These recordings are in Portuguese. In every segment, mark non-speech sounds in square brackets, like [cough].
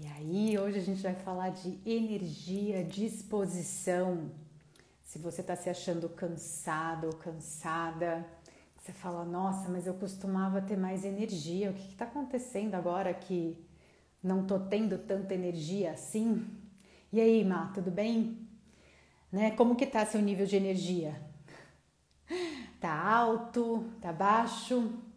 E aí, hoje a gente vai falar de energia, disposição. Se você está se achando cansado ou cansada, você fala, nossa, mas eu costumava ter mais energia, o que está acontecendo agora que não tô tendo tanta energia assim? E aí, Má, tudo bem? Né? Como que tá seu nível de energia? Tá alto? Tá baixo?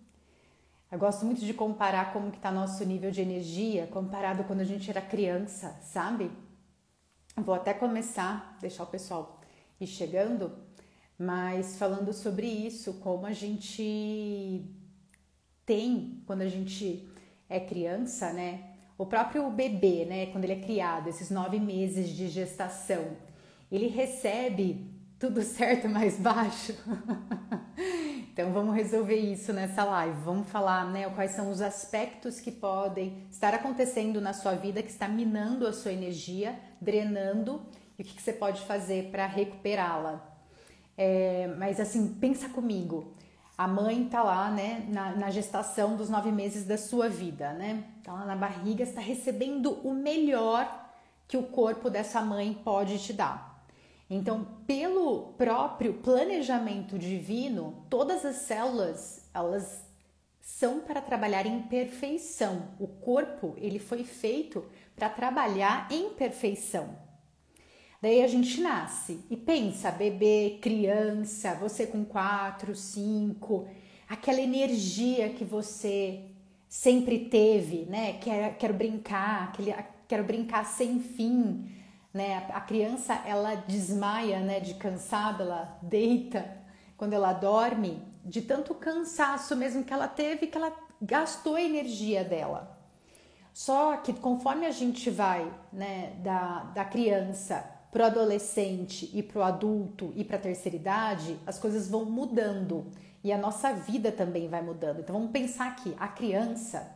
Eu gosto muito de comparar como que está nosso nível de energia comparado quando a gente era criança, sabe? Vou até começar, deixar o pessoal ir chegando, mas falando sobre isso, como a gente tem quando a gente é criança, né? O próprio bebê, né? Quando ele é criado, esses nove meses de gestação, ele recebe tudo [laughs] certo mais baixo. Então vamos resolver isso nessa live. Vamos falar, né, quais são os aspectos que podem estar acontecendo na sua vida que está minando a sua energia, drenando e o que, que você pode fazer para recuperá-la. É, mas assim, pensa comigo. A mãe tá lá, né, na, na, gestação dos nove meses da sua vida, né? Tá lá na barriga, está recebendo o melhor que o corpo dessa mãe pode te dar. Então, pelo próprio planejamento divino, todas as células, elas são para trabalhar em perfeição. O corpo, ele foi feito para trabalhar em perfeição. Daí a gente nasce e pensa, bebê, criança, você com quatro, cinco, aquela energia que você sempre teve, né? Quero, quero brincar, quero brincar sem fim né? A criança ela desmaia, né, de cansada, ela deita quando ela dorme, de tanto cansaço mesmo que ela teve, que ela gastou a energia dela. Só que conforme a gente vai, né, da, da criança para o adolescente e para o adulto e para a terceira idade, as coisas vão mudando e a nossa vida também vai mudando. Então vamos pensar aqui, a criança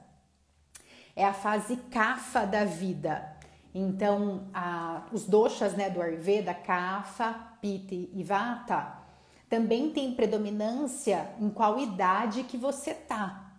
é a fase cafa da vida, então, a, os doshas né, do Ayurveda, Kapha, Pitta e Vata, também tem predominância em qual idade que você tá.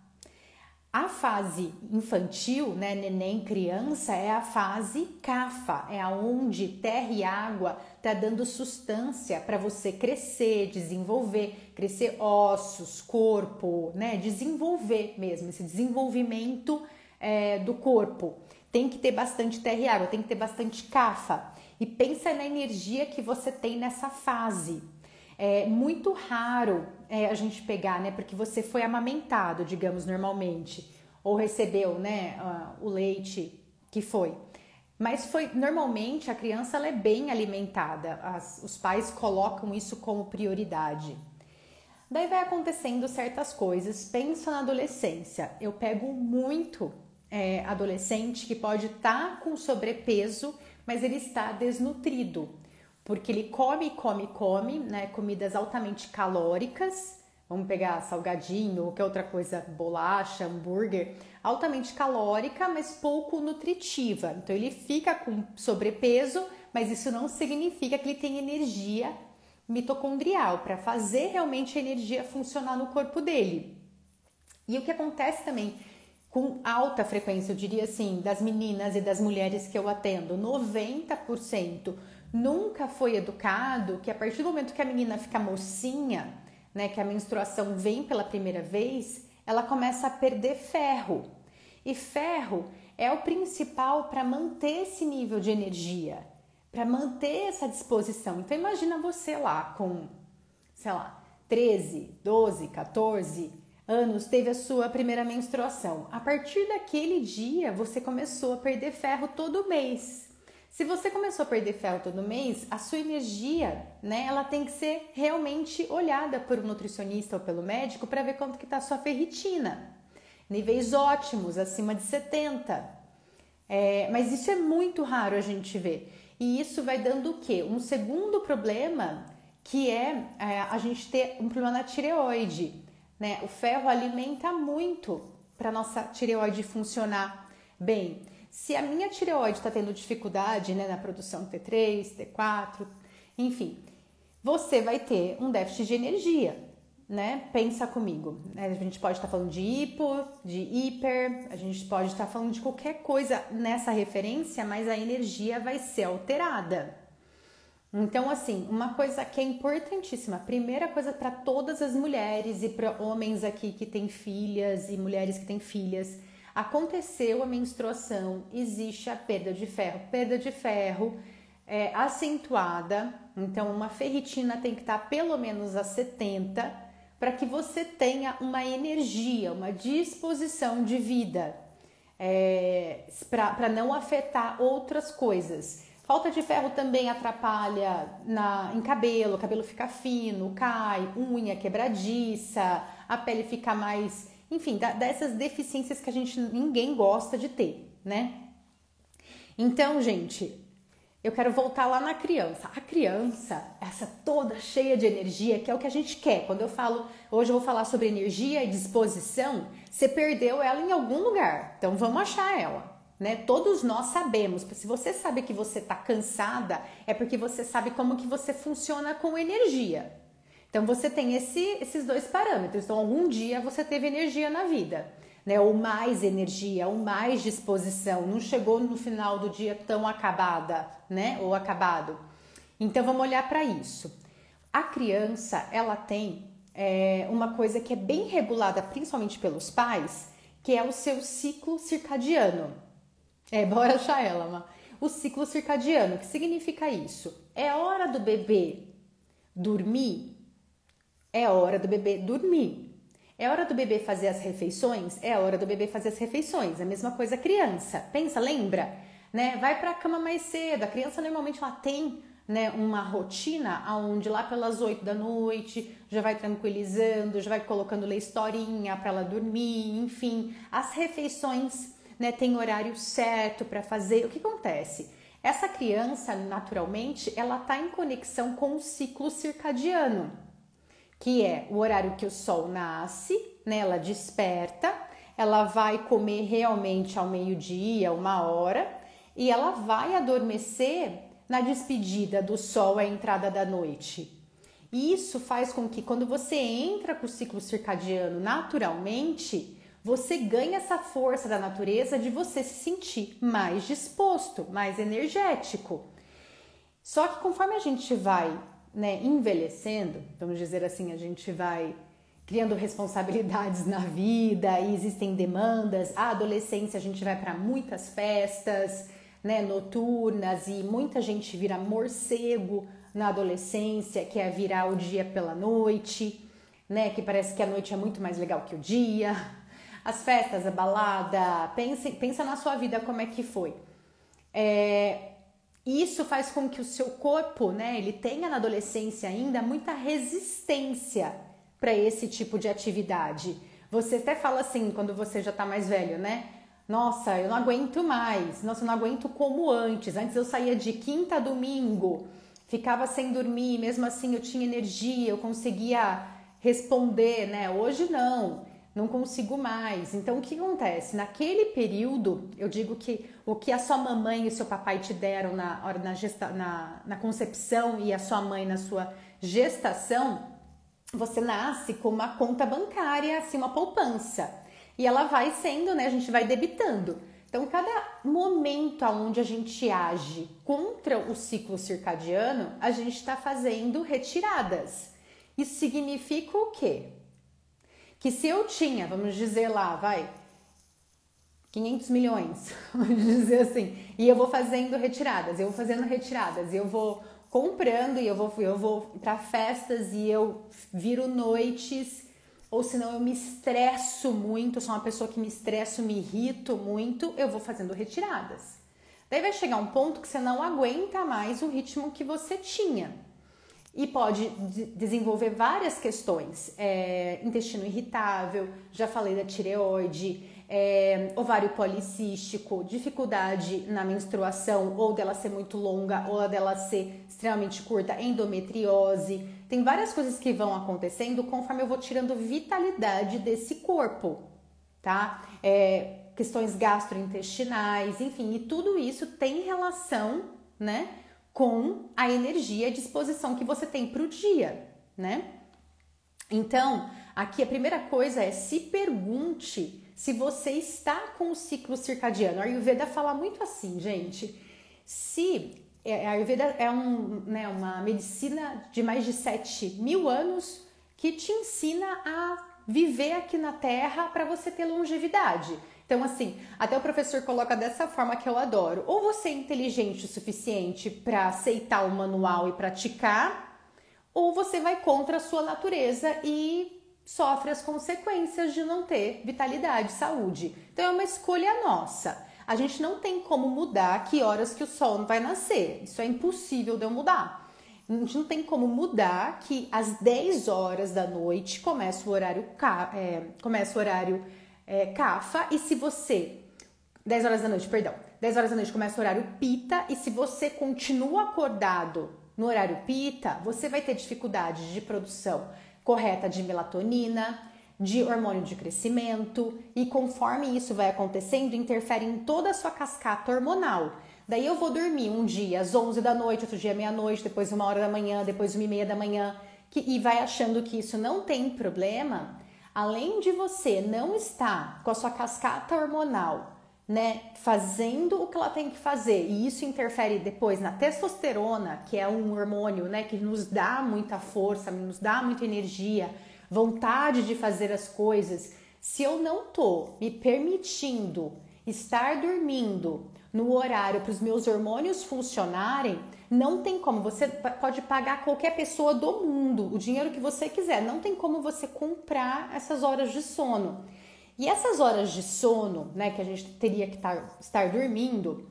A fase infantil, né, neném, criança, é a fase Kapha, é aonde terra e água tá dando sustância para você crescer, desenvolver, crescer ossos, corpo, né, desenvolver mesmo esse desenvolvimento é, do corpo tem que ter bastante terra e água, tem que ter bastante cafa. E pensa na energia que você tem nessa fase. É muito raro é, a gente pegar, né? Porque você foi amamentado, digamos, normalmente, ou recebeu, né, o leite que foi. Mas foi normalmente a criança ela é bem alimentada. As, os pais colocam isso como prioridade. Daí vai acontecendo certas coisas. Pensa na adolescência. Eu pego muito é, adolescente que pode estar tá com sobrepeso, mas ele está desnutrido, porque ele come, come, come, né, comidas altamente calóricas, vamos pegar salgadinho, ou que outra coisa, bolacha, hambúrguer, altamente calórica, mas pouco nutritiva. Então ele fica com sobrepeso, mas isso não significa que ele tem energia mitocondrial para fazer realmente a energia funcionar no corpo dele. E o que acontece também com alta frequência, eu diria assim, das meninas e das mulheres que eu atendo, 90% nunca foi educado que a partir do momento que a menina fica mocinha, né, que a menstruação vem pela primeira vez, ela começa a perder ferro. E ferro é o principal para manter esse nível de energia, para manter essa disposição. Então imagina você lá com, sei lá, 13, 12, 14, anos teve a sua primeira menstruação. A partir daquele dia, você começou a perder ferro todo mês. Se você começou a perder ferro todo mês, a sua energia, né, ela tem que ser realmente olhada por um nutricionista ou pelo médico para ver quanto que está a sua ferritina. Níveis ótimos, acima de 70. É, mas isso é muito raro a gente ver. E isso vai dando o quê? Um segundo problema, que é, é a gente ter um problema na tireoide. Né? O ferro alimenta muito para nossa tireoide funcionar bem. Se a minha tireoide está tendo dificuldade né, na produção T3, T4, enfim, você vai ter um déficit de energia. né? Pensa comigo. A gente pode estar falando de hipo, de hiper, a gente pode estar falando de qualquer coisa nessa referência, mas a energia vai ser alterada. Então, assim, uma coisa que é importantíssima, primeira coisa para todas as mulheres e para homens aqui que têm filhas e mulheres que têm filhas, aconteceu a menstruação, existe a perda de ferro. Perda de ferro é acentuada, então uma ferritina tem que estar pelo menos a 70 para que você tenha uma energia, uma disposição de vida, é, para não afetar outras coisas. Falta de ferro também atrapalha na, em cabelo, o cabelo fica fino, cai, unha quebradiça, a pele fica mais. Enfim, dessas deficiências que a gente ninguém gosta de ter, né? Então, gente, eu quero voltar lá na criança. A criança, essa toda cheia de energia, que é o que a gente quer. Quando eu falo, hoje eu vou falar sobre energia e disposição, você perdeu ela em algum lugar. Então vamos achar ela. Né? Todos nós sabemos. Se você sabe que você está cansada, é porque você sabe como que você funciona com energia. Então você tem esse, esses dois parâmetros. Então algum dia você teve energia na vida né? Ou mais energia, ou mais disposição. Não chegou no final do dia tão acabada, né? Ou acabado. Então vamos olhar para isso. A criança, ela tem é, uma coisa que é bem regulada, principalmente pelos pais, que é o seu ciclo circadiano. É, bora achar ela, Ma. O ciclo circadiano, que significa isso? É hora do bebê dormir? É hora do bebê dormir. É hora do bebê fazer as refeições? É hora do bebê fazer as refeições. A mesma coisa a criança. Pensa, lembra? Né? Vai para a cama mais cedo. A criança normalmente ela tem né, uma rotina onde lá pelas 8 da noite já vai tranquilizando, já vai colocando ler historinha para ela dormir, enfim. As refeições né, tem horário certo para fazer. O que acontece? Essa criança, naturalmente, ela está em conexão com o ciclo circadiano que é o horário que o sol nasce, né? Ela desperta, ela vai comer realmente ao meio-dia, uma hora, e ela vai adormecer na despedida do sol, a entrada da noite. Isso faz com que quando você entra com o ciclo circadiano naturalmente, você ganha essa força da natureza de você se sentir mais disposto, mais energético. Só que conforme a gente vai né, envelhecendo, vamos dizer assim, a gente vai criando responsabilidades na vida e existem demandas. A adolescência a gente vai para muitas festas, né, noturnas e muita gente vira morcego na adolescência, que é virar o dia pela noite, né, que parece que a noite é muito mais legal que o dia. As festas, a balada, pense, pensa na sua vida como é que foi. É, isso faz com que o seu corpo, né, ele tenha na adolescência ainda muita resistência para esse tipo de atividade. Você até fala assim quando você já está mais velho, né? Nossa, eu não aguento mais. Nossa, eu não aguento como antes. Antes eu saía de quinta a domingo, ficava sem dormir, mesmo assim eu tinha energia, eu conseguia responder, né? Hoje não não consigo mais. Então, o que acontece? Naquele período, eu digo que o que a sua mamãe e seu papai te deram na hora na, gesta, na, na concepção e a sua mãe na sua gestação, você nasce com uma conta bancária, assim, uma poupança. E ela vai sendo, né? A gente vai debitando. Então, cada momento onde a gente age contra o ciclo circadiano, a gente está fazendo retiradas. Isso significa o quê? Que se eu tinha, vamos dizer lá, vai, 500 milhões, [laughs] vamos dizer assim, e eu vou fazendo retiradas, eu vou fazendo retiradas, eu vou comprando e eu vou, eu vou para festas e eu viro noites, ou senão eu me estresso muito, sou uma pessoa que me estresso, me irrito muito, eu vou fazendo retiradas. Daí vai chegar um ponto que você não aguenta mais o ritmo que você tinha e pode desenvolver várias questões, é, intestino irritável, já falei da tireoide, é, ovário policístico, dificuldade na menstruação, ou dela ser muito longa, ou dela ser extremamente curta, endometriose. Tem várias coisas que vão acontecendo conforme eu vou tirando vitalidade desse corpo, tá? É, questões gastrointestinais, enfim, e tudo isso tem relação, né? Com a energia e disposição que você tem para o dia, né? Então, aqui a primeira coisa é se pergunte se você está com o ciclo circadiano. A Ayurveda fala muito assim, gente. Se é, a Ayurveda é um, né, uma medicina de mais de 7 mil anos que te ensina a viver aqui na Terra para você ter longevidade. Então, assim, até o professor coloca dessa forma que eu adoro. Ou você é inteligente o suficiente para aceitar o manual e praticar, ou você vai contra a sua natureza e sofre as consequências de não ter vitalidade, saúde. Então é uma escolha nossa. A gente não tem como mudar que horas que o sol vai nascer. Isso é impossível de eu mudar. A gente não tem como mudar que às 10 horas da noite começa o horário, é, começa o horário é, CAFA e se você 10 horas da noite, perdão. 10 horas da noite começa o horário pita e se você continua acordado no horário pita, você vai ter dificuldade de produção correta de melatonina, de hormônio de crescimento e conforme isso vai acontecendo, interfere em toda a sua cascata hormonal. Daí eu vou dormir um dia às 11 da noite, outro dia meia-noite, depois uma hora da manhã, depois uma e meia da manhã, que, e vai achando que isso não tem problema. Além de você não estar com a sua cascata hormonal né, fazendo o que ela tem que fazer, e isso interfere depois na testosterona, que é um hormônio, né, que nos dá muita força, nos dá muita energia, vontade de fazer as coisas. Se eu não tô me permitindo estar dormindo no horário para os meus hormônios funcionarem, não tem como. Você pode pagar qualquer pessoa do mundo o dinheiro que você quiser, não tem como você comprar essas horas de sono. E essas horas de sono, né, que a gente teria que tar, estar dormindo,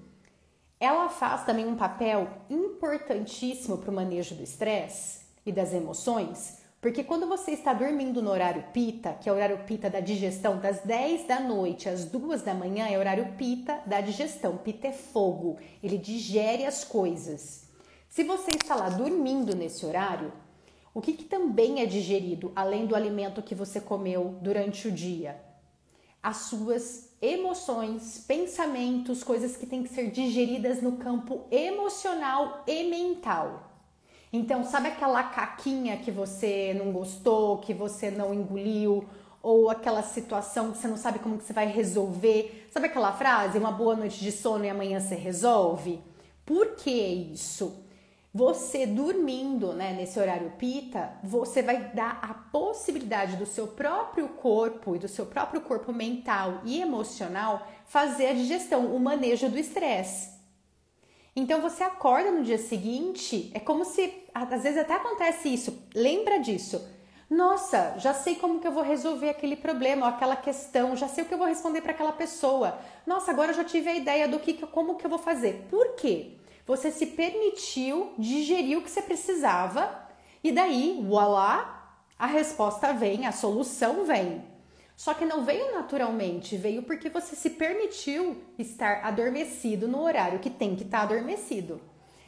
ela faz também um papel importantíssimo para o manejo do estresse e das emoções, porque quando você está dormindo no horário pita, que é o horário pita da digestão, das 10 da noite às 2 da manhã, é horário pita da digestão. Pita é fogo, ele digere as coisas. Se você está lá dormindo nesse horário, o que, que também é digerido, além do alimento que você comeu durante o dia? as suas emoções, pensamentos, coisas que têm que ser digeridas no campo emocional e mental. Então, sabe aquela caquinha que você não gostou, que você não engoliu, ou aquela situação que você não sabe como que você vai resolver? Sabe aquela frase, uma boa noite de sono e amanhã você resolve? Por que isso? Você dormindo né, nesse horário pita, você vai dar a possibilidade do seu próprio corpo e do seu próprio corpo mental e emocional fazer a digestão, o manejo do estresse. Então você acorda no dia seguinte, é como se às vezes até acontece isso. Lembra disso? Nossa, já sei como que eu vou resolver aquele problema, ou aquela questão, já sei o que eu vou responder para aquela pessoa. Nossa, agora eu já tive a ideia do que como que eu vou fazer. Por quê? Você se permitiu digerir o que você precisava e daí, voilá, a resposta vem, a solução vem. Só que não veio naturalmente, veio porque você se permitiu estar adormecido no horário que tem que estar adormecido.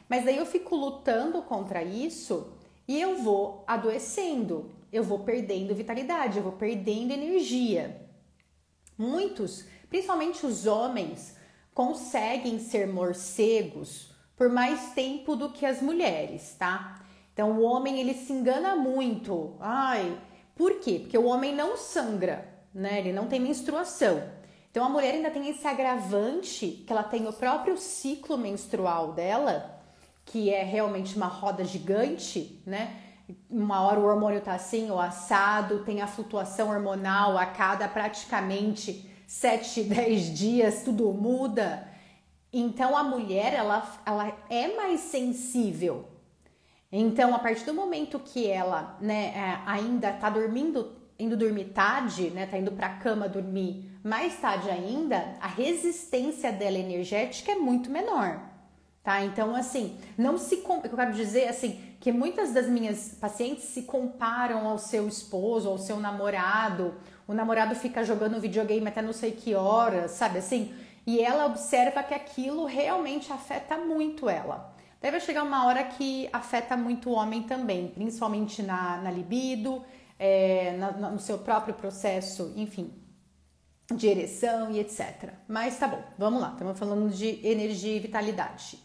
Mas daí eu fico lutando contra isso e eu vou adoecendo, eu vou perdendo vitalidade, eu vou perdendo energia. Muitos, principalmente os homens, conseguem ser morcegos por mais tempo do que as mulheres, tá? Então o homem ele se engana muito. Ai, por quê? Porque o homem não sangra, né? Ele não tem menstruação. Então a mulher ainda tem esse agravante que ela tem o próprio ciclo menstrual dela, que é realmente uma roda gigante, né? Uma hora o hormônio tá assim ou assado, tem a flutuação hormonal a cada praticamente 7, 10 [laughs] dias, tudo muda. Então a mulher ela, ela é mais sensível. Então a partir do momento que ela né, é, ainda está dormindo, indo dormir tarde, né, tá indo para a cama dormir mais tarde ainda, a resistência dela energética é muito menor. Tá? Então, assim, não se. Eu quero dizer assim que muitas das minhas pacientes se comparam ao seu esposo, ao seu namorado. O namorado fica jogando videogame até não sei que horas, sabe assim? e ela observa que aquilo realmente afeta muito ela. Deve chegar uma hora que afeta muito o homem também, principalmente na, na libido, é, na, no seu próprio processo, enfim, de ereção e etc. Mas tá bom, vamos lá, estamos falando de energia e vitalidade.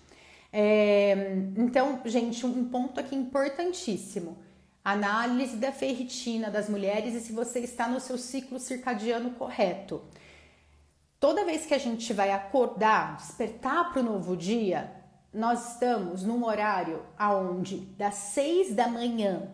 É, então, gente, um ponto aqui importantíssimo. análise da ferritina das mulheres e se você está no seu ciclo circadiano correto. Toda vez que a gente vai acordar, despertar para o novo dia, nós estamos num horário aonde das 6 da manhã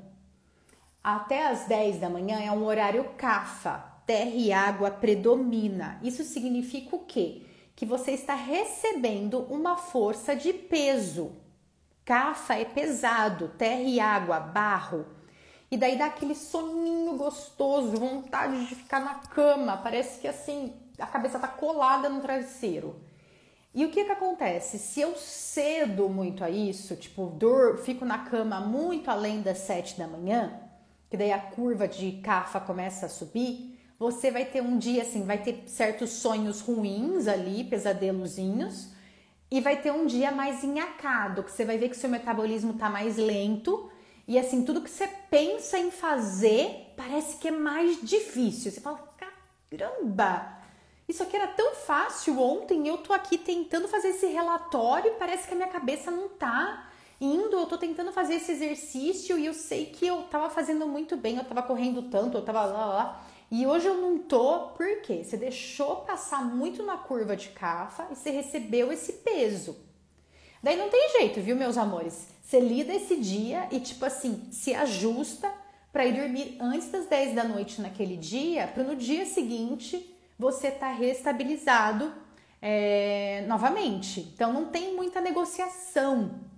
até as 10 da manhã é um horário CAFA, terra e água predomina. Isso significa o quê? Que você está recebendo uma força de peso. CAFA é pesado, terra e água, barro. E daí dá aquele soninho gostoso, vontade de ficar na cama, parece que assim, a cabeça tá colada no travesseiro. E o que que acontece? Se eu cedo muito a isso, tipo, dor, fico na cama muito além das 7 da manhã, que daí a curva de CAFA começa a subir, você vai ter um dia assim, vai ter certos sonhos ruins ali, pesadelozinhos, e vai ter um dia mais enhacado, que você vai ver que seu metabolismo tá mais lento, e assim, tudo que você pensa em fazer parece que é mais difícil. Você fala, caramba, isso aqui era tão fácil ontem, eu tô aqui tentando fazer esse relatório, parece que a minha cabeça não tá indo, eu tô tentando fazer esse exercício e eu sei que eu tava fazendo muito bem, eu tava correndo tanto, eu tava lá, lá. E hoje eu não tô, por quê? Você deixou passar muito na curva de cafa e você recebeu esse peso. Daí não tem jeito, viu, meus amores? Você lida esse dia e, tipo assim, se ajusta para ir dormir antes das 10 da noite naquele dia, para no dia seguinte você tá restabilizado é, novamente. Então não tem muita negociação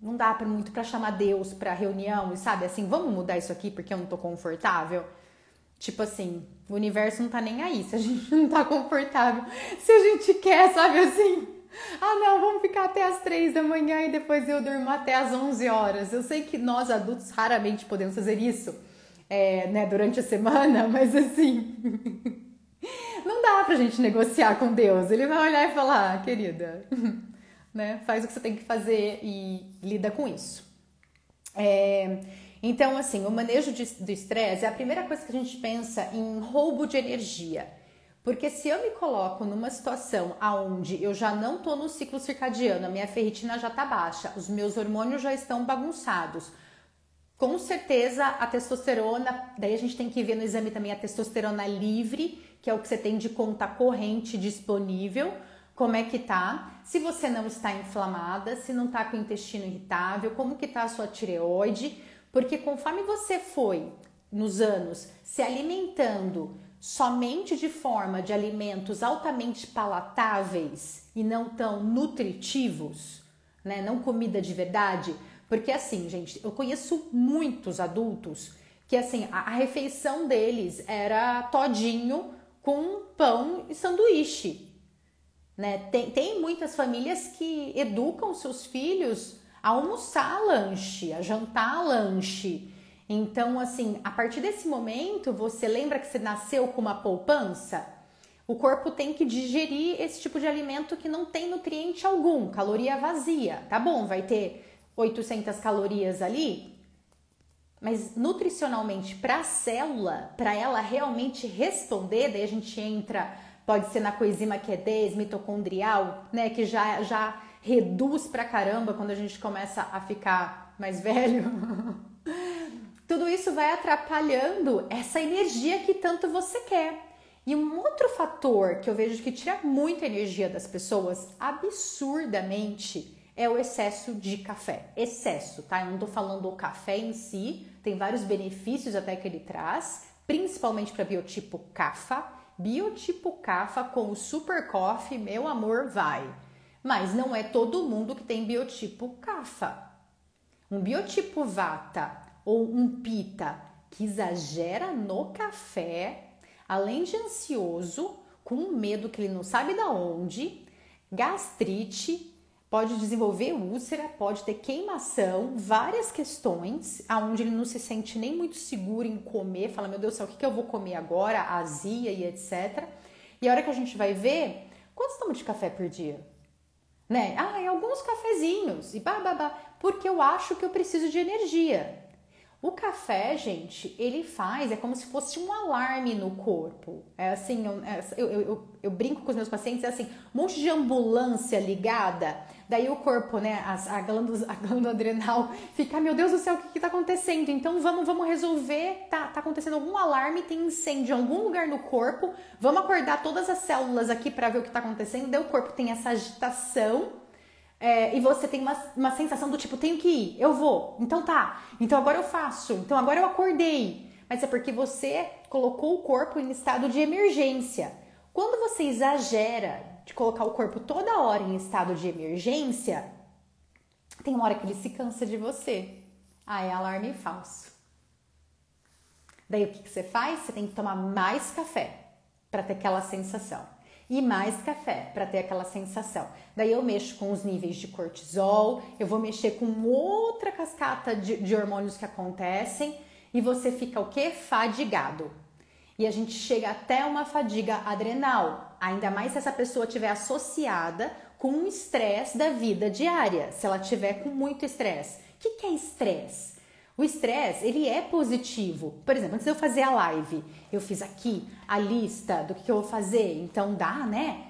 não dá para muito para chamar Deus para reunião e sabe assim, vamos mudar isso aqui porque eu não tô confortável. Tipo assim, o universo não tá nem aí se a [laughs] gente não tá confortável. Se a gente quer, sabe assim, ah não, vamos ficar até as três da manhã e depois eu durmo até as 11 horas. Eu sei que nós adultos raramente podemos fazer isso, é, né, durante a semana, [laughs] mas assim, [laughs] não dá pra gente negociar com Deus. Ele vai olhar e falar, ah, querida, né? Faz o que você tem que fazer e lida com isso. É, então, assim, o manejo de, do estresse é a primeira coisa que a gente pensa em roubo de energia. Porque se eu me coloco numa situação aonde eu já não tô no ciclo circadiano, a minha ferritina já tá baixa, os meus hormônios já estão bagunçados, com certeza a testosterona, daí a gente tem que ver no exame também a testosterona livre, que é o que você tem de conta corrente disponível, como é que tá, se você não está inflamada, se não está com o intestino irritável, como que tá a sua tireoide, porque conforme você foi nos anos se alimentando somente de forma de alimentos altamente palatáveis e não tão nutritivos, né, não comida de verdade, porque assim, gente, eu conheço muitos adultos que assim, a, a refeição deles era todinho com pão e sanduíche. Né? Tem, tem muitas famílias que educam seus filhos a almoçar lanche, a jantar lanche. Então, assim, a partir desse momento, você lembra que você nasceu com uma poupança? O corpo tem que digerir esse tipo de alimento que não tem nutriente algum, caloria vazia. Tá bom, vai ter 800 calorias ali, mas nutricionalmente para a célula, para ela realmente responder, daí a gente entra pode ser na coenzima Q10, mitocondrial, né, que já, já reduz pra caramba quando a gente começa a ficar mais velho. [laughs] Tudo isso vai atrapalhando essa energia que tanto você quer. E um outro fator que eu vejo que tira muita energia das pessoas absurdamente é o excesso de café. Excesso, tá? Eu não tô falando o café em si, tem vários benefícios até que ele traz, principalmente para biotipo CAFA, biotipo CAFA com o Super Coffee, meu amor, vai. Mas não é todo mundo que tem biotipo CAFA. Um biotipo Vata ou um Pita que exagera no café, além de ansioso, com medo que ele não sabe da onde, gastrite, pode desenvolver úlcera, pode ter queimação, várias questões, aonde ele não se sente nem muito seguro em comer, fala, meu Deus do céu, o que, que eu vou comer agora? Azia e etc. E a hora que a gente vai ver, quantos tomamos de café por dia? Né? Ah, alguns cafezinhos e bababá, porque eu acho que eu preciso de energia. O café, gente, ele faz, é como se fosse um alarme no corpo. É assim, é, eu, eu, eu, eu brinco com os meus pacientes, é assim, um monte de ambulância ligada, daí o corpo, né, a, a, glândula, a glândula adrenal fica, meu Deus do céu, o que, que tá acontecendo? Então vamos, vamos resolver, tá, tá acontecendo algum alarme, tem incêndio em algum lugar no corpo, vamos acordar todas as células aqui para ver o que tá acontecendo, daí o corpo tem essa agitação, é, e você tem uma, uma sensação do tipo, tenho que ir, eu vou, então tá, então agora eu faço, então agora eu acordei. Mas é porque você colocou o corpo em estado de emergência. Quando você exagera de colocar o corpo toda hora em estado de emergência, tem uma hora que ele se cansa de você. Ah, é alarme falso. Daí o que, que você faz? Você tem que tomar mais café para ter aquela sensação e mais café para ter aquela sensação. Daí eu mexo com os níveis de cortisol, eu vou mexer com outra cascata de, de hormônios que acontecem e você fica o que? Fadigado. E a gente chega até uma fadiga adrenal, ainda mais se essa pessoa estiver associada com um estresse da vida diária, se ela tiver com muito estresse. O que, que é estresse? O estresse, ele é positivo. Por exemplo, antes de eu fazer a live, eu fiz aqui a lista do que, eu vou fazer. Então dá, né?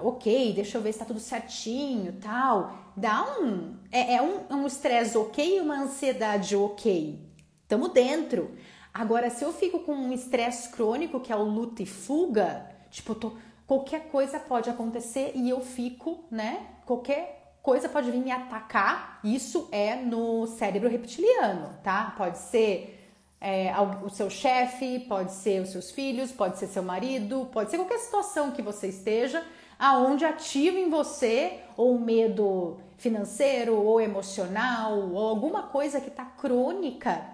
Ok, deixa eu ver se tá tudo certinho, tal. Dá um... É, é um estresse um ok uma ansiedade ok. Tamo dentro. Agora, se eu fico com um estresse crônico, que é o luta e fuga, tipo, tô, qualquer coisa pode acontecer e eu fico, né? Qualquer coisa pode vir me atacar. Isso é no cérebro reptiliano, tá? Pode ser é, o seu chefe, pode ser os seus filhos, pode ser seu marido, pode ser qualquer situação que você esteja, aonde ativa em você ou medo financeiro ou emocional ou alguma coisa que está crônica.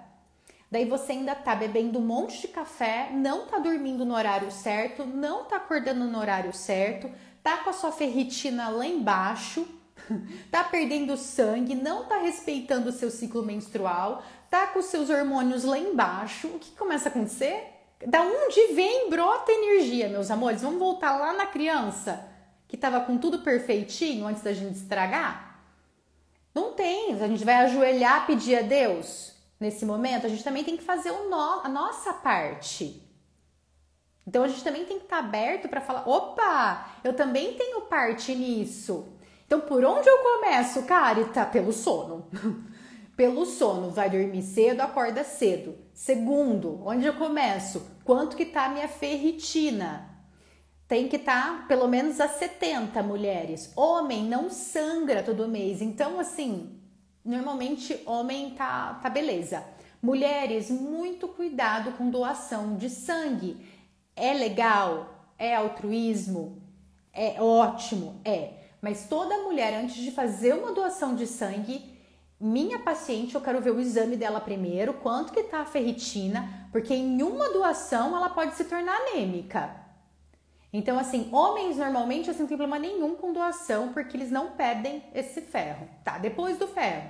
Daí você ainda tá bebendo um monte de café, não tá dormindo no horário certo, não tá acordando no horário certo, tá com a sua ferritina lá embaixo, [laughs] tá perdendo sangue, não tá respeitando o seu ciclo menstrual, tá com os seus hormônios lá embaixo, o que começa a acontecer? Da onde vem brota energia, meus amores? Vamos voltar lá na criança que tava com tudo perfeitinho antes da gente estragar? Não tem, a gente vai ajoelhar pedir a Deus nesse momento, a gente também tem que fazer o no, a nossa parte. Então a gente também tem que estar tá aberto para falar: opa, eu também tenho parte nisso. Então, por onde eu começo, Carita? Pelo sono. [laughs] Pelo sono, vai dormir cedo, acorda cedo. Segundo, onde eu começo? Quanto que tá a minha ferritina? Tem que estar tá pelo menos a 70 mulheres. Homem não sangra todo mês. Então, assim, normalmente homem tá, tá beleza. Mulheres, muito cuidado com doação de sangue. É legal? É altruísmo? É ótimo? É. Mas toda mulher, antes de fazer uma doação de sangue, minha paciente, eu quero ver o exame dela primeiro, quanto que tá a ferritina, porque em uma doação ela pode se tornar anêmica. Então, assim, homens normalmente assim, não tem problema nenhum com doação, porque eles não perdem esse ferro, tá? Depois do ferro,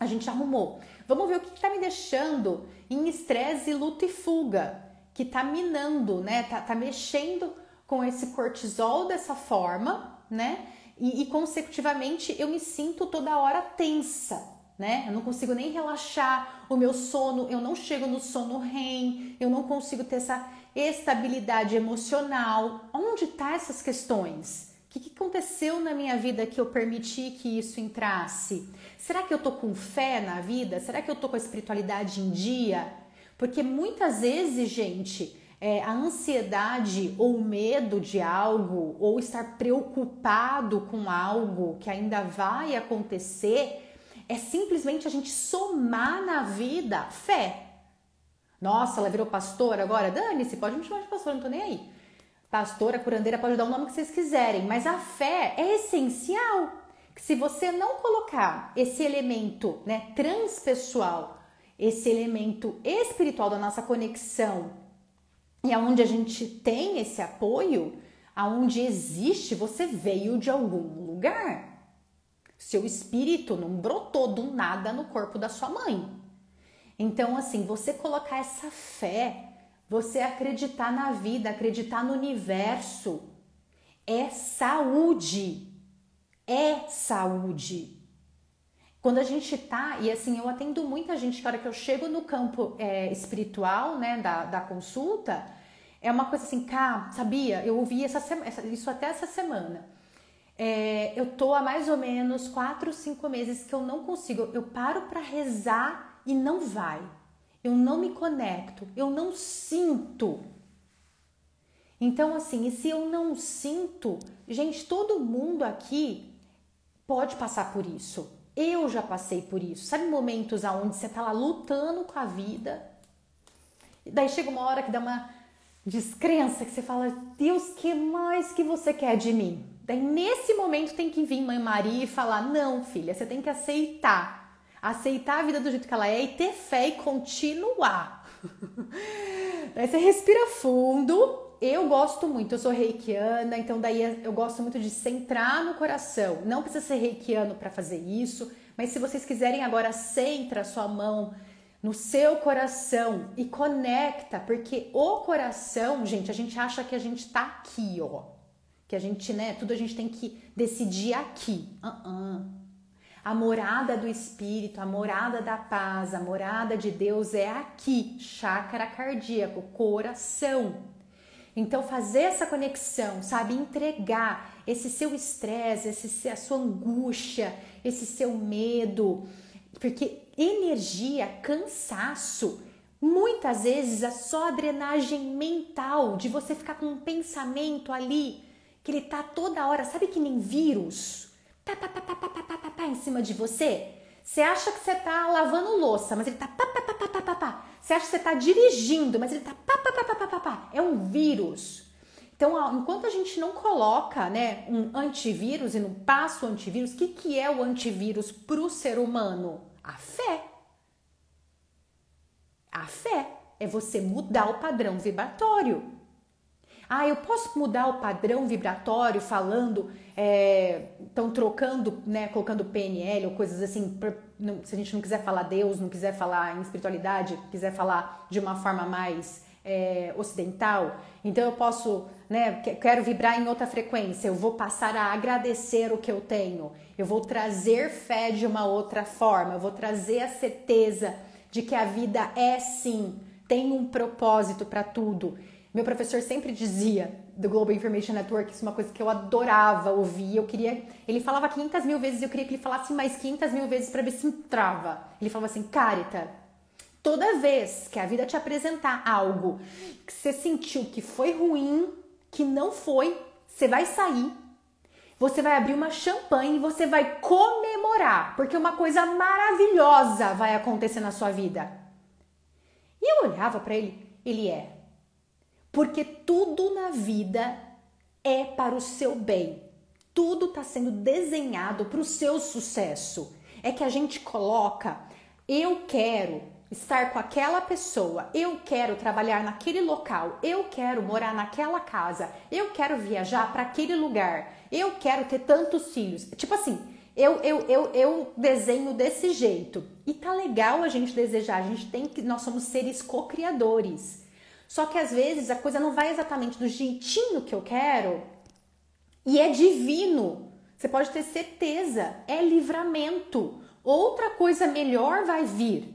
a gente arrumou. Vamos ver o que, que tá me deixando em estresse, luta e fuga, que tá minando, né? Tá, tá mexendo com esse cortisol dessa forma, né? E, e consecutivamente eu me sinto toda hora tensa, né? Eu não consigo nem relaxar, o meu sono, eu não chego no sono REM, eu não consigo ter essa estabilidade emocional. Onde tá essas questões? O que, que, aconteceu na minha vida que eu permiti que isso entrasse? Será que eu tô com fé na vida? Será que eu tô com a espiritualidade em dia? Porque muitas vezes, gente, é, a ansiedade ou medo de algo, ou estar preocupado com algo que ainda vai acontecer, é simplesmente a gente somar na vida fé. Nossa, ela virou pastora agora? Dane-se, pode me chamar de pastora, não tô nem aí. Pastora, curandeira, pode dar o nome que vocês quiserem, mas a fé é essencial. Se você não colocar esse elemento né, transpessoal, esse elemento espiritual da nossa conexão e aonde a gente tem esse apoio, aonde existe, você veio de algum lugar. Seu espírito não brotou do nada no corpo da sua mãe. Então, assim, você colocar essa fé, você acreditar na vida, acreditar no universo, é saúde. É saúde. Quando a gente tá, e assim, eu atendo muita gente que a hora que eu chego no campo é, espiritual, né, da, da consulta, é uma coisa assim, cá, sabia? Eu ouvi essa, isso até essa semana. É, eu tô há mais ou menos quatro, cinco meses que eu não consigo. Eu paro para rezar e não vai. Eu não me conecto, eu não sinto. Então, assim, e se eu não sinto, gente, todo mundo aqui pode passar por isso. Eu já passei por isso. Sabe momentos aonde você tá lá lutando com a vida? E daí chega uma hora que dá uma descrença que você fala: "Deus, que mais que você quer de mim?" Daí nesse momento tem que vir mãe Maria e falar: "Não, filha, você tem que aceitar. Aceitar a vida do jeito que ela é e ter fé e continuar." [laughs] daí você respira fundo, eu gosto muito, eu sou reikiana, então daí eu gosto muito de centrar no coração. Não precisa ser reikiano para fazer isso, mas se vocês quiserem agora, centra a sua mão no seu coração e conecta, porque o coração, gente, a gente acha que a gente tá aqui, ó. Que a gente, né, tudo a gente tem que decidir aqui. Uh -uh. A morada do Espírito, a morada da paz, a morada de Deus é aqui, chácara cardíaco, coração. Então, fazer essa conexão, sabe? Entregar esse seu estresse, esse, a sua angústia, esse seu medo, porque energia, cansaço, muitas vezes é só drenagem mental, de você ficar com um pensamento ali, que ele tá toda hora, sabe que nem vírus? Tá, pá, pá, pá, pá, pá, pá, pá, em cima de você? Você acha que você tá lavando louça, mas ele tá pá, pá, pá, pá, pá, pá, pá. Você acha que você tá dirigindo, mas ele tá pá, pá, pá, pá, pá, pá, pá. É um vírus. Então, enquanto a gente não coloca né, um antivírus e não passa o antivírus, o que, que é o antivírus para o ser humano? A fé. A fé é você mudar o padrão vibratório. Ah, eu posso mudar o padrão vibratório falando, estão é, trocando, né, colocando PNL ou coisas assim, pra, não, se a gente não quiser falar Deus, não quiser falar em espiritualidade, quiser falar de uma forma mais é, ocidental, então eu posso, né, quero vibrar em outra frequência, eu vou passar a agradecer o que eu tenho, eu vou trazer fé de uma outra forma, eu vou trazer a certeza de que a vida é sim, tem um propósito para tudo. Meu professor sempre dizia do Global Information Network, isso é uma coisa que eu adorava ouvir. Eu queria. Ele falava 500 mil vezes, eu queria que ele falasse mais 500 mil vezes para ver se entrava. Ele falava assim, Carita, toda vez que a vida te apresentar algo que você sentiu que foi ruim, que não foi, você vai sair, você vai abrir uma champanhe e você vai comemorar, porque uma coisa maravilhosa vai acontecer na sua vida. E eu olhava para ele, ele é porque tudo na vida é para o seu bem. Tudo está sendo desenhado para o seu sucesso. É que a gente coloca, eu quero estar com aquela pessoa, eu quero trabalhar naquele local, eu quero morar naquela casa, eu quero viajar para aquele lugar, eu quero ter tantos filhos. Tipo assim, eu, eu, eu, eu desenho desse jeito. E tá legal a gente desejar, a gente tem que, nós somos seres co-criadores. Só que às vezes a coisa não vai exatamente do jeitinho que eu quero e é divino. Você pode ter certeza, é livramento. Outra coisa melhor vai vir.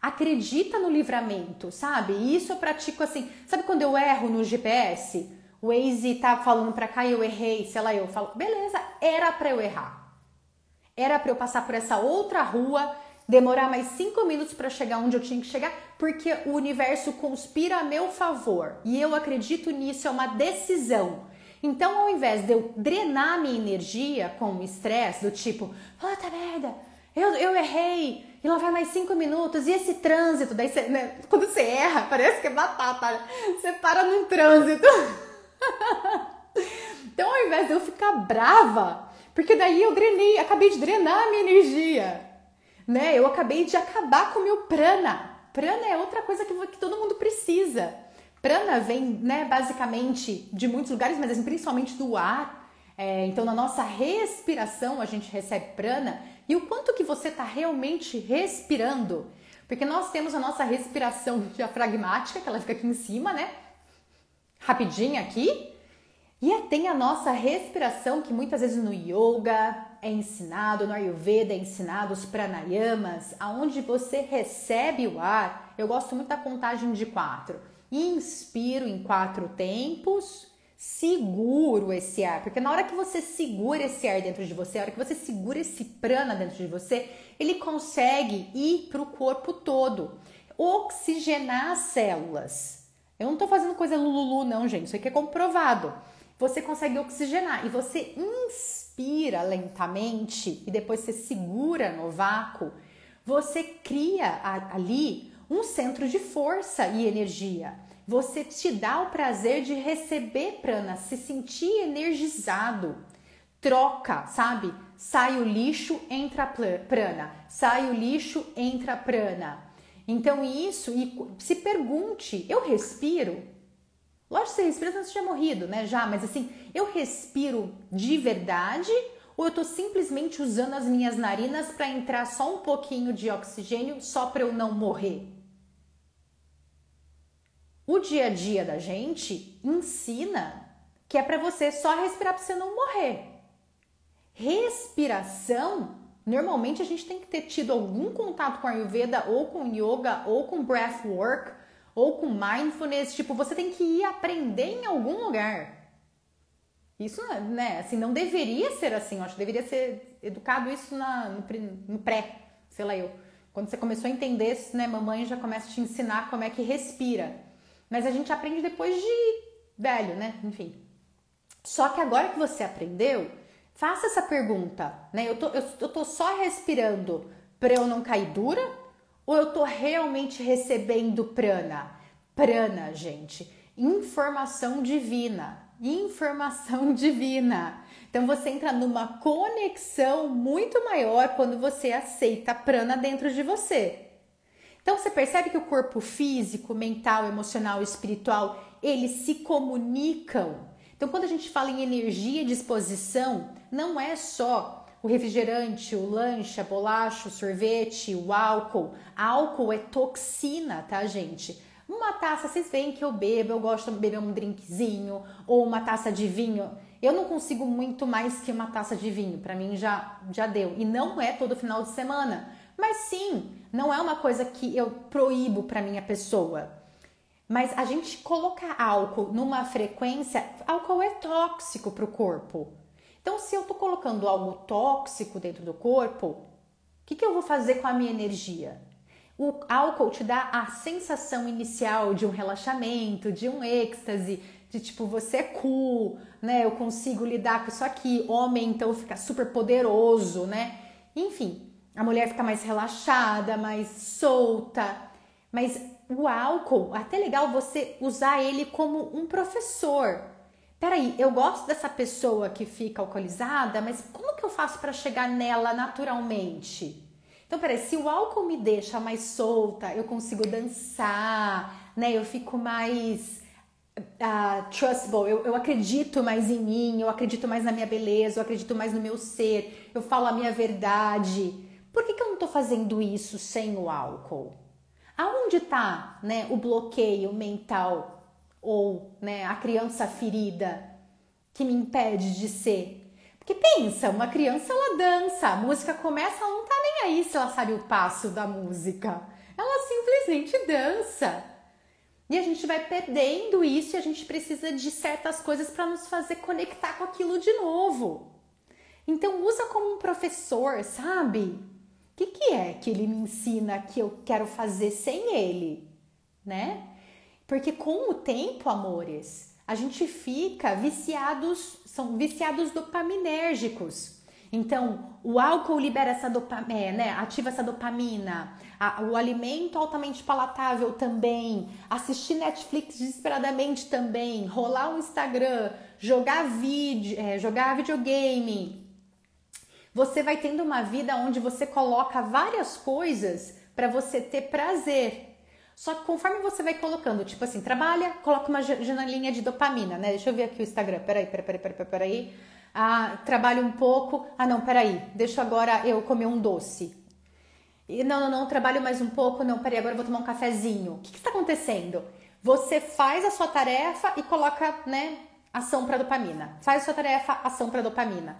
Acredita no livramento, sabe? Isso eu pratico assim. Sabe quando eu erro no GPS? O Waze tá falando para cá e eu errei, sei lá, eu falo, beleza, era para eu errar. Era para eu passar por essa outra rua demorar mais cinco minutos para chegar onde eu tinha que chegar, porque o universo conspira a meu favor e eu acredito nisso, é uma decisão. Então, ao invés de eu drenar minha energia com o estresse, do tipo, puta merda, eu, eu errei, e lá vai mais cinco minutos, e esse trânsito, daí você, né, quando você erra, parece que é batata, você para num trânsito. [laughs] então, ao invés de eu ficar brava, porque daí eu drenei, acabei de drenar a minha energia né? Eu acabei de acabar com o meu prana. Prana é outra coisa que, que todo mundo precisa. Prana vem, né, basicamente de muitos lugares, mas assim, principalmente do ar. É, então, na nossa respiração, a gente recebe prana. E o quanto que você está realmente respirando? Porque nós temos a nossa respiração [laughs] diafragmática, que ela fica aqui em cima, né? Rapidinho aqui. E tem a nossa respiração, que muitas vezes no yoga é ensinado, no Ayurveda é ensinado, os pranayamas, aonde você recebe o ar. Eu gosto muito da contagem de quatro. Inspiro em quatro tempos, seguro esse ar, porque na hora que você segura esse ar dentro de você, na hora que você segura esse prana dentro de você, ele consegue ir para o corpo todo, oxigenar as células. Eu não estou fazendo coisa lululu, não, gente, isso aqui é comprovado. Você consegue oxigenar e você inspira lentamente e depois você segura no vácuo, você cria ali um centro de força e energia você te dá o prazer de receber prana, se sentir energizado. Troca, sabe? Sai o lixo, entra prana. Sai o lixo, entra prana. Então isso, e se pergunte, eu respiro? Lógico que você respira antes de ter morrido, né? Já, mas assim, eu respiro de verdade ou eu tô simplesmente usando as minhas narinas para entrar só um pouquinho de oxigênio só para eu não morrer? o dia a dia da gente ensina que é para você só respirar para você não morrer. Respiração, normalmente a gente tem que ter tido algum contato com a Ayurveda ou com yoga ou com breathwork ou com mindfulness, tipo, você tem que ir aprender em algum lugar. Isso, né, assim, não deveria ser assim, eu acho que deveria ser educado isso na, no, no pré, sei lá eu. Quando você começou a entender, né, mamãe já começa a te ensinar como é que respira. Mas a gente aprende depois de velho, né? Enfim. Só que agora que você aprendeu, faça essa pergunta, né? Eu tô, eu, eu tô só respirando para eu não cair dura? Ou eu tô realmente recebendo prana? Prana, gente, informação divina. Informação [laughs] divina. Então você entra numa conexão muito maior quando você aceita prana dentro de você. Então você percebe que o corpo físico, mental, emocional e espiritual, eles se comunicam. Então quando a gente fala em energia e disposição, não é só o refrigerante, o lanche, a bolacha, o sorvete, o álcool. Álcool é toxina, tá, gente? Uma taça, vocês veem que eu bebo, eu gosto de beber um drinkzinho ou uma taça de vinho. Eu não consigo muito mais que uma taça de vinho, para mim já já deu. E não é todo final de semana. Mas sim, não é uma coisa que eu proíbo para minha pessoa. Mas a gente colocar álcool numa frequência, álcool é tóxico para o corpo. Então, se eu tô colocando algo tóxico dentro do corpo, o que, que eu vou fazer com a minha energia? O álcool te dá a sensação inicial de um relaxamento, de um êxtase, de tipo, você é cool, né? Eu consigo lidar com isso aqui. Homem, então, fica super poderoso, né? Enfim, a mulher fica mais relaxada, mais solta. Mas o álcool, até legal você usar ele como um professor. Peraí, eu gosto dessa pessoa que fica alcoolizada, mas como que eu faço para chegar nela naturalmente? Então, peraí, se o álcool me deixa mais solta, eu consigo dançar, né? Eu fico mais uh, trustable, eu, eu acredito mais em mim, eu acredito mais na minha beleza, eu acredito mais no meu ser, eu falo a minha verdade. Por que, que eu não estou fazendo isso sem o álcool? Aonde está né, o bloqueio mental ou né, a criança ferida que me impede de ser? Porque pensa, uma criança ela dança, a música começa, ela não tá nem aí se ela sabe o passo da música. Ela simplesmente dança. E a gente vai perdendo isso e a gente precisa de certas coisas para nos fazer conectar com aquilo de novo. Então usa como um professor, sabe? O que, que é que ele me ensina que eu quero fazer sem ele, né? Porque com o tempo, amores, a gente fica viciados, são viciados dopaminérgicos. Então, o álcool libera essa dopamina, é, né? Ativa essa dopamina. A, o alimento altamente palatável também. Assistir Netflix desesperadamente também. Rolar o Instagram, jogar vídeo, é, jogar videogame, você vai tendo uma vida onde você coloca várias coisas para você ter prazer. Só que conforme você vai colocando, tipo assim, trabalha, coloca uma janelinha de dopamina, né? Deixa eu ver aqui o Instagram. Peraí, peraí, peraí, peraí, peraí. Ah, trabalho um pouco. Ah, não, peraí. Deixa agora eu comer um doce. E, não, não, não, trabalho mais um pouco. Não, peraí, agora eu vou tomar um cafezinho. O que está acontecendo? Você faz a sua tarefa e coloca, né, ação para dopamina. Faz a sua tarefa, ação para dopamina.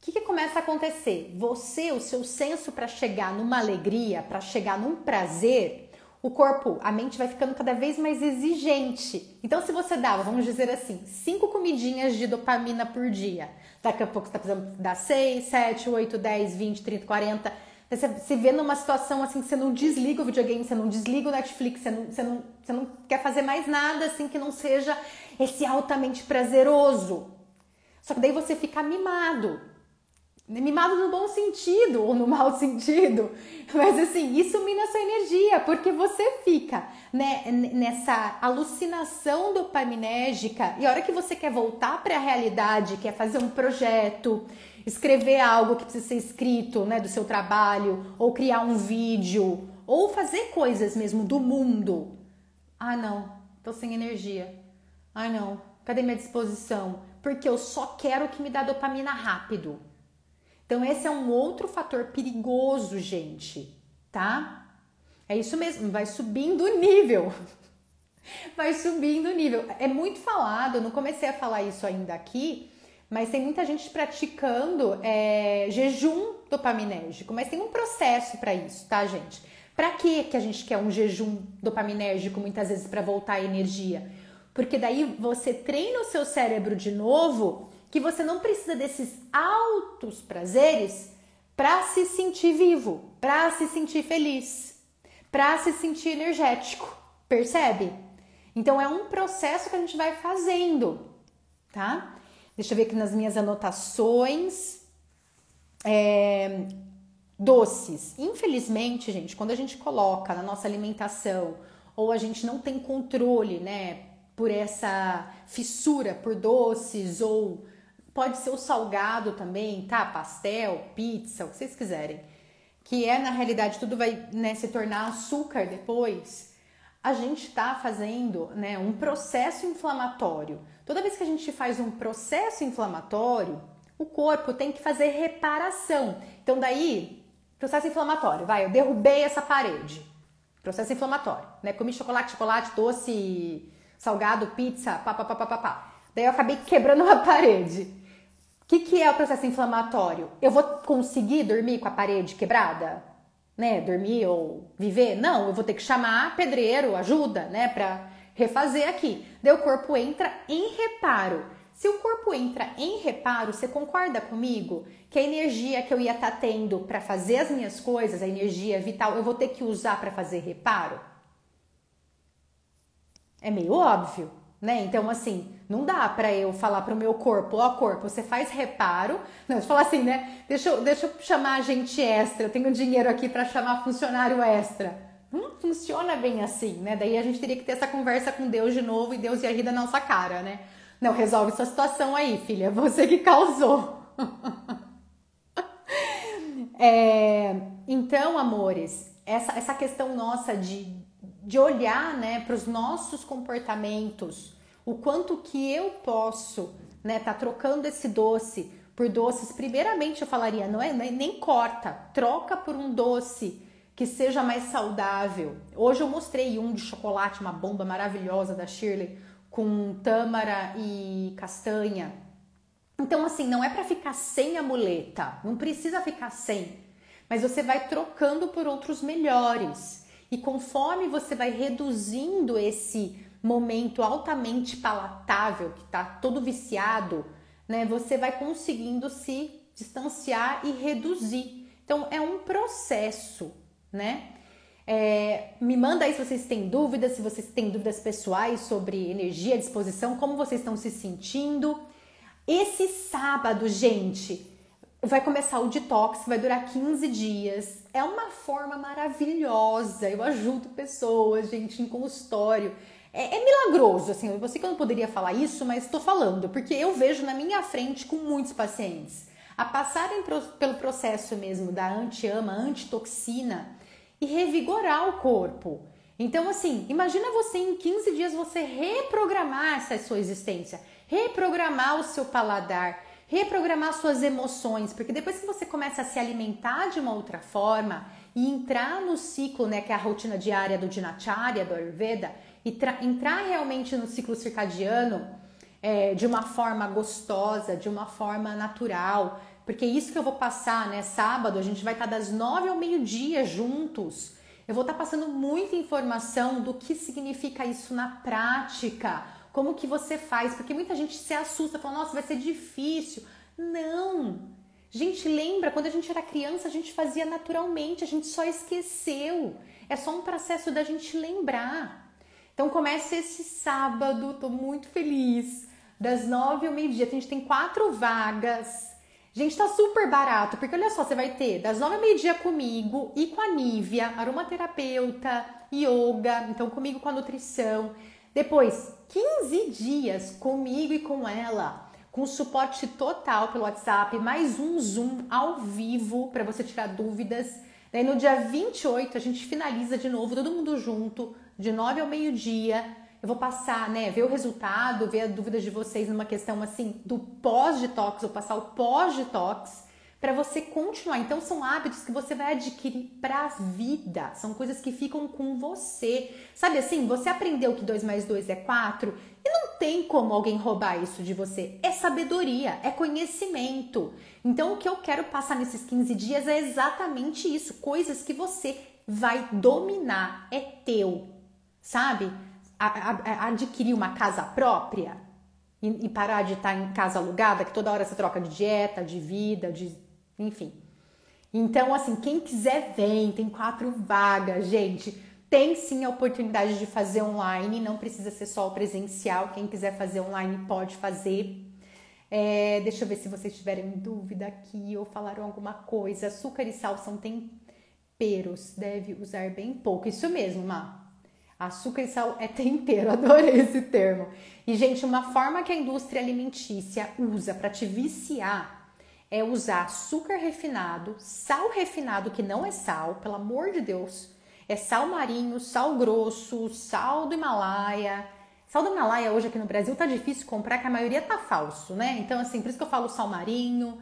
O que, que começa a acontecer? Você, o seu senso para chegar numa alegria, para chegar num prazer, o corpo, a mente vai ficando cada vez mais exigente. Então, se você dava, vamos dizer assim, cinco comidinhas de dopamina por dia, daqui a pouco você está precisando dar 6, 7, 8, 10, 20, 30, 40. Você se vê numa situação assim que você não desliga o videogame, você não desliga o Netflix, você não, você não, você não quer fazer mais nada assim que não seja esse altamente prazeroso. Só que daí você fica mimado. Mimado no bom sentido ou no mau [laughs] sentido. Mas assim, isso mina sua energia, porque você fica né, nessa alucinação dopaminérgica e a hora que você quer voltar para a realidade, quer fazer um projeto, escrever algo que precisa ser escrito, né, do seu trabalho, ou criar um vídeo, ou fazer coisas mesmo do mundo. Ah, não, tô sem energia. Ah, não, cadê minha disposição? Porque eu só quero que me dá dopamina rápido. Então esse é um outro fator perigoso, gente, tá? É isso mesmo, vai subindo o nível. [laughs] Vai subindo o nível. É muito falado, eu não comecei a falar isso ainda aqui, mas tem muita gente praticando é, jejum dopaminérgico, mas tem um processo para isso, tá, gente? Para que que a gente quer um jejum dopaminérgico muitas vezes para voltar a energia? Porque daí você treina o seu cérebro de novo que você não precisa desses altos prazeres para se sentir vivo, para se sentir feliz, para se sentir energético. Percebe? Então é um processo que a gente vai fazendo, tá? Deixa eu ver aqui nas minhas anotações. É, doces. Infelizmente, gente, quando a gente coloca na nossa alimentação ou a gente não tem controle, né, por essa fissura por doces ou pode ser o salgado também, tá? Pastel, pizza, o que vocês quiserem. Que é na realidade tudo vai né, se tornar açúcar depois. A gente está fazendo né, um processo inflamatório. Toda vez que a gente faz um processo inflamatório, o corpo tem que fazer reparação. Então, daí, processo inflamatório, vai, eu derrubei essa parede. Processo inflamatório, né? Comi chocolate, chocolate, doce, salgado, pizza, pá, pá, pá, pá, pá. Daí eu acabei quebrando uma [laughs] parede. Que, que é o processo inflamatório? Eu vou conseguir dormir com a parede quebrada? Né? Dormir ou viver? Não, eu vou ter que chamar pedreiro, ajuda, né? Pra refazer aqui. Daí o corpo entra em reparo. Se o corpo entra em reparo, você concorda comigo que a energia que eu ia estar tá tendo para fazer as minhas coisas, a energia vital, eu vou ter que usar para fazer reparo? É meio óbvio, né? Então, assim, não dá para eu falar para o meu corpo, ó, oh, corpo, você faz reparo. Não, eu falar assim, né? Deixa eu, deixa eu chamar gente extra, eu tenho dinheiro aqui para chamar funcionário extra não funciona bem assim, né? Daí a gente teria que ter essa conversa com Deus de novo e Deus ia rir da nossa cara, né? Não, resolve essa situação aí, filha, [laughs] você que causou. [laughs] é, então, amores, essa, essa questão nossa de, de olhar né, para os nossos comportamentos, o quanto que eu posso né, tá trocando esse doce por doces, primeiramente eu falaria, não é nem corta, troca por um doce que seja mais saudável. Hoje eu mostrei um de chocolate, uma bomba maravilhosa da Shirley, com tâmara e castanha. Então, assim, não é para ficar sem a muleta, não precisa ficar sem, mas você vai trocando por outros melhores. E conforme você vai reduzindo esse momento altamente palatável, que está todo viciado, né, você vai conseguindo se distanciar e reduzir. Então, é um processo, né? É, me manda aí se vocês têm dúvidas, se vocês têm dúvidas pessoais sobre energia, disposição, como vocês estão se sentindo. Esse sábado, gente, vai começar o detox, vai durar 15 dias. É uma forma maravilhosa. Eu ajudo pessoas, gente, em consultório. É, é milagroso, assim. Eu sei que eu não poderia falar isso, mas estou falando, porque eu vejo na minha frente com muitos pacientes a passarem pro, pelo processo mesmo da anti-ama, antitoxina e revigorar o corpo. Então, assim, imagina você em 15 dias você reprogramar essa sua existência, reprogramar o seu paladar, reprogramar suas emoções, porque depois que você começa a se alimentar de uma outra forma e entrar no ciclo, né, que é a rotina diária do Dinacharya, do Ayurveda, e entrar realmente no ciclo circadiano, é, de uma forma gostosa, de uma forma natural, porque isso que eu vou passar, né? Sábado a gente vai estar das nove ao meio-dia juntos. Eu vou estar passando muita informação do que significa isso na prática, como que você faz, porque muita gente se assusta, fala, nossa, vai ser difícil. Não! Gente, lembra, quando a gente era criança, a gente fazia naturalmente, a gente só esqueceu. É só um processo da gente lembrar. Então começa esse sábado, tô muito feliz. Das nove ao meio-dia, a gente tem quatro vagas. Gente, tá super barato, porque olha só, você vai ter das nove ao meio-dia comigo e com a Nívia, aromaterapeuta, yoga, então comigo com a nutrição. Depois, 15 dias comigo e com ela, com suporte total pelo WhatsApp, mais um Zoom ao vivo para você tirar dúvidas. Daí no dia 28 a gente finaliza de novo, todo mundo junto, de 9 ao meio-dia. Eu vou passar, né, ver o resultado, ver as dúvidas de vocês numa questão assim do pós-detox, vou passar o pós-detox para você continuar. Então são hábitos que você vai adquirir para a vida, são coisas que ficam com você. Sabe assim, você aprendeu que 2 mais 2 é 4 e não tem como alguém roubar isso de você. É sabedoria, é conhecimento. Então o que eu quero passar nesses 15 dias é exatamente isso, coisas que você vai dominar, é teu. Sabe? A, a, a adquirir uma casa própria e, parar de estar em casa alugada, que toda hora você troca de dieta, de vida, de enfim. Então, assim, quem quiser vem, tem quatro vagas, gente. Tem sim a oportunidade de fazer online, não precisa ser só o presencial. Quem quiser fazer online pode fazer. É, deixa eu ver se vocês tiverem dúvida aqui ou falaram alguma coisa. Açúcar e sal são temperos, deve usar bem pouco. Isso mesmo, Má. Açúcar e sal é tempero, [laughs] adorei esse termo. E, gente, uma forma que a indústria alimentícia usa para te viciar é usar açúcar refinado, sal refinado que não é sal, pelo amor de Deus. É sal marinho, sal grosso, sal do Himalaia. Sal do Himalaia hoje aqui no Brasil tá difícil comprar, que a maioria tá falso, né? Então, assim, por isso que eu falo sal marinho,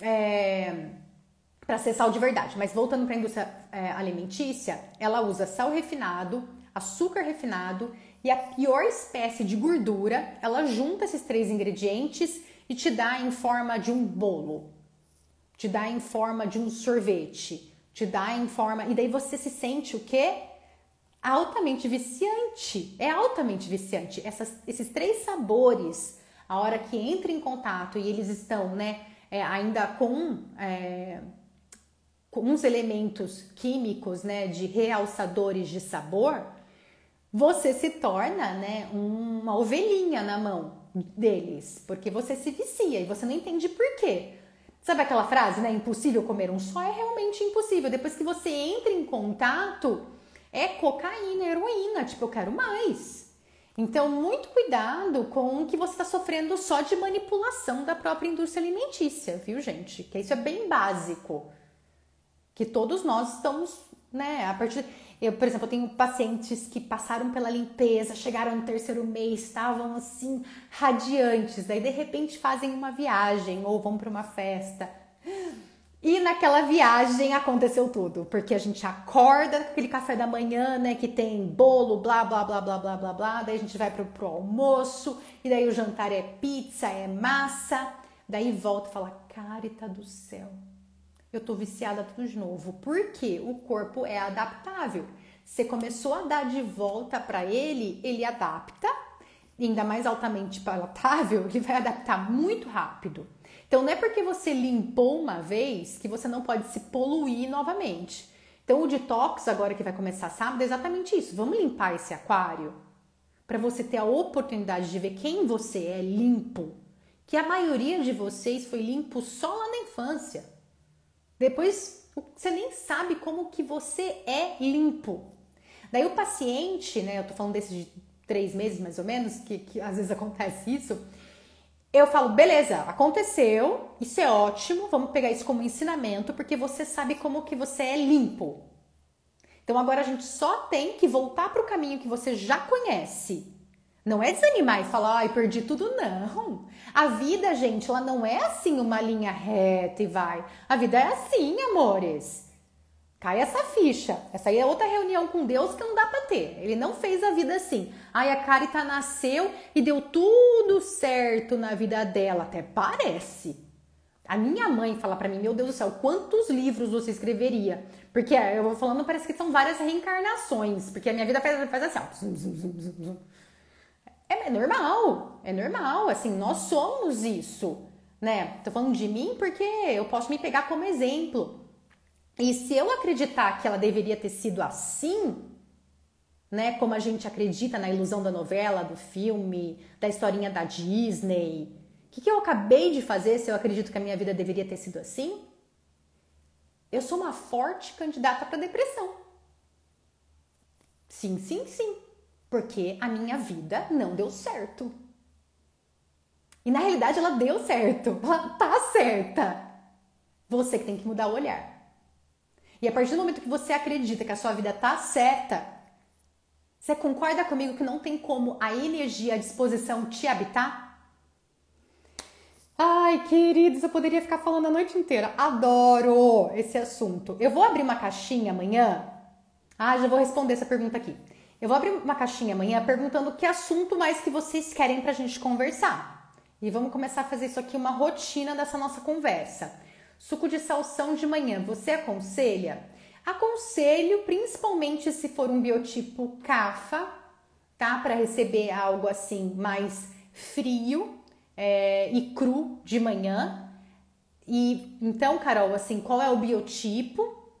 é, para ser sal de verdade. Mas voltando para a indústria é, alimentícia, ela usa sal refinado, açúcar refinado e a pior espécie de gordura. Ela junta esses três ingredientes e te dá em forma de um bolo, te dá em forma de um sorvete, te dá em forma. E daí você se sente o quê? Altamente viciante. É altamente viciante. Essas, esses três sabores, a hora que entra em contato e eles estão, né, é, ainda com. É, com uns elementos químicos, né, de realçadores de sabor, você se torna, né, uma ovelhinha na mão deles, porque você se vicia e você não entende por quê. Sabe aquela frase, né? Impossível comer um só? É realmente impossível. Depois que você entra em contato, é cocaína, heroína. Tipo, eu quero mais. Então, muito cuidado com o que você está sofrendo só de manipulação da própria indústria alimentícia, viu, gente? Que isso é bem básico. Que todos nós estamos, né? A partir. Eu, por exemplo, eu tenho pacientes que passaram pela limpeza, chegaram no terceiro mês, estavam assim radiantes, daí de repente fazem uma viagem ou vão para uma festa. E naquela viagem aconteceu tudo, porque a gente acorda com aquele café da manhã, né, que tem bolo, blá, blá, blá, blá, blá, blá, blá, daí a gente vai pro, pro almoço, e daí o jantar é pizza, é massa, daí volta e fala, carita do céu, eu tô viciada tudo de novo. Porque o corpo é adaptável. Você começou a dar de volta para ele, ele adapta, ainda mais altamente palatável, ele vai adaptar muito rápido. Então não é porque você limpou uma vez que você não pode se poluir novamente. Então o detox agora que vai começar sábado é exatamente isso. Vamos limpar esse aquário para você ter a oportunidade de ver quem você é limpo. Que a maioria de vocês foi limpo só lá na infância. Depois você nem sabe como que você é limpo. Daí o paciente, né? Eu tô falando desses de três meses mais ou menos, que, que às vezes acontece isso. Eu falo, beleza, aconteceu, isso é ótimo, vamos pegar isso como ensinamento, porque você sabe como que você é limpo. Então agora a gente só tem que voltar para o caminho que você já conhece. Não é desanimar e falar, ai, perdi tudo, não. A vida, gente, ela não é assim uma linha reta e vai. A vida é assim, amores. Cai essa ficha. Essa aí é outra reunião com Deus que não dá para ter. Ele não fez a vida assim. Aí a Carita nasceu e deu tudo certo na vida dela. Até parece. A minha mãe fala para mim, meu Deus do céu, quantos livros você escreveria? Porque é, eu vou falando, parece que são várias reencarnações. Porque a minha vida faz, faz assim, ó. É, é normal, é normal. Assim, nós somos isso, né? Tô falando de mim porque eu posso me pegar como exemplo. E se eu acreditar que ela deveria ter sido assim, né, como a gente acredita na ilusão da novela, do filme, da historinha da Disney, o que, que eu acabei de fazer se eu acredito que a minha vida deveria ter sido assim? Eu sou uma forte candidata para depressão. Sim, sim, sim. Porque a minha vida não deu certo. E na realidade ela deu certo. Ela tá certa. Você que tem que mudar o olhar. E a partir do momento que você acredita que a sua vida tá certa, você concorda comigo que não tem como a energia, a disposição te habitar? Ai, queridos, eu poderia ficar falando a noite inteira. Adoro esse assunto. Eu vou abrir uma caixinha amanhã. Ah, já vou responder essa pergunta aqui. Eu vou abrir uma caixinha amanhã perguntando que assunto mais que vocês querem pra gente conversar. E vamos começar a fazer isso aqui uma rotina dessa nossa conversa. Suco de salsão de manhã, você aconselha? Aconselho, principalmente se for um biotipo CAFA, tá? Para receber algo assim mais frio é, e cru de manhã. E então, Carol, assim, qual é o biotipo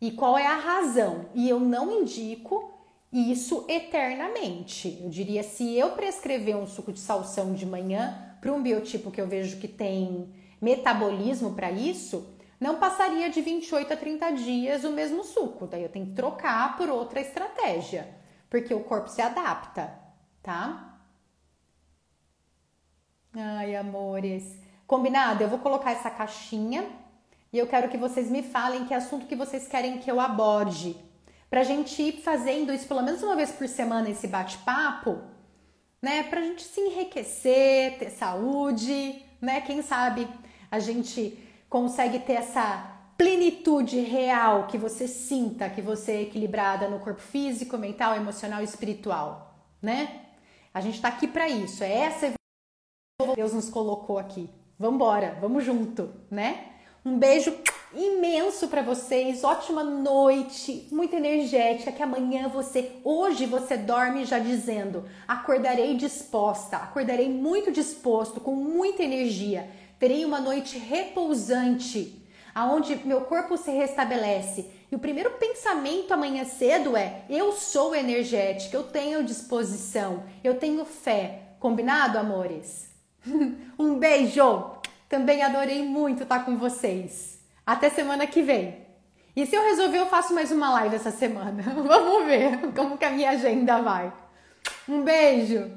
e qual é a razão? E eu não indico isso eternamente. Eu diria, se eu prescrever um suco de salsão de manhã para um biotipo que eu vejo que tem metabolismo para isso, não passaria de 28 a 30 dias o mesmo suco. Daí eu tenho que trocar por outra estratégia, porque o corpo se adapta, tá? Ai, amores. Combinado? Eu vou colocar essa caixinha e eu quero que vocês me falem que assunto que vocês querem que eu aborde. Pra gente ir fazendo isso pelo menos uma vez por semana, esse bate-papo, né? Pra gente se enriquecer, ter saúde, né? Quem sabe a gente consegue ter essa plenitude real que você sinta que você é equilibrada no corpo físico, mental, emocional e espiritual, né? A gente tá aqui para isso. É essa que Deus nos colocou aqui. Vambora, vamos junto, né? Um beijo imenso para vocês, ótima noite, muito energética. Que amanhã você, hoje você dorme já dizendo: acordarei disposta, acordarei muito disposto, com muita energia terei uma noite repousante, aonde meu corpo se restabelece. E o primeiro pensamento amanhã cedo é: eu sou energética, eu tenho disposição, eu tenho fé. Combinado, amores? [laughs] um beijo! Também adorei muito estar com vocês. Até semana que vem. E se eu resolver, eu faço mais uma live essa semana. [laughs] Vamos ver como que a minha agenda vai. Um beijo!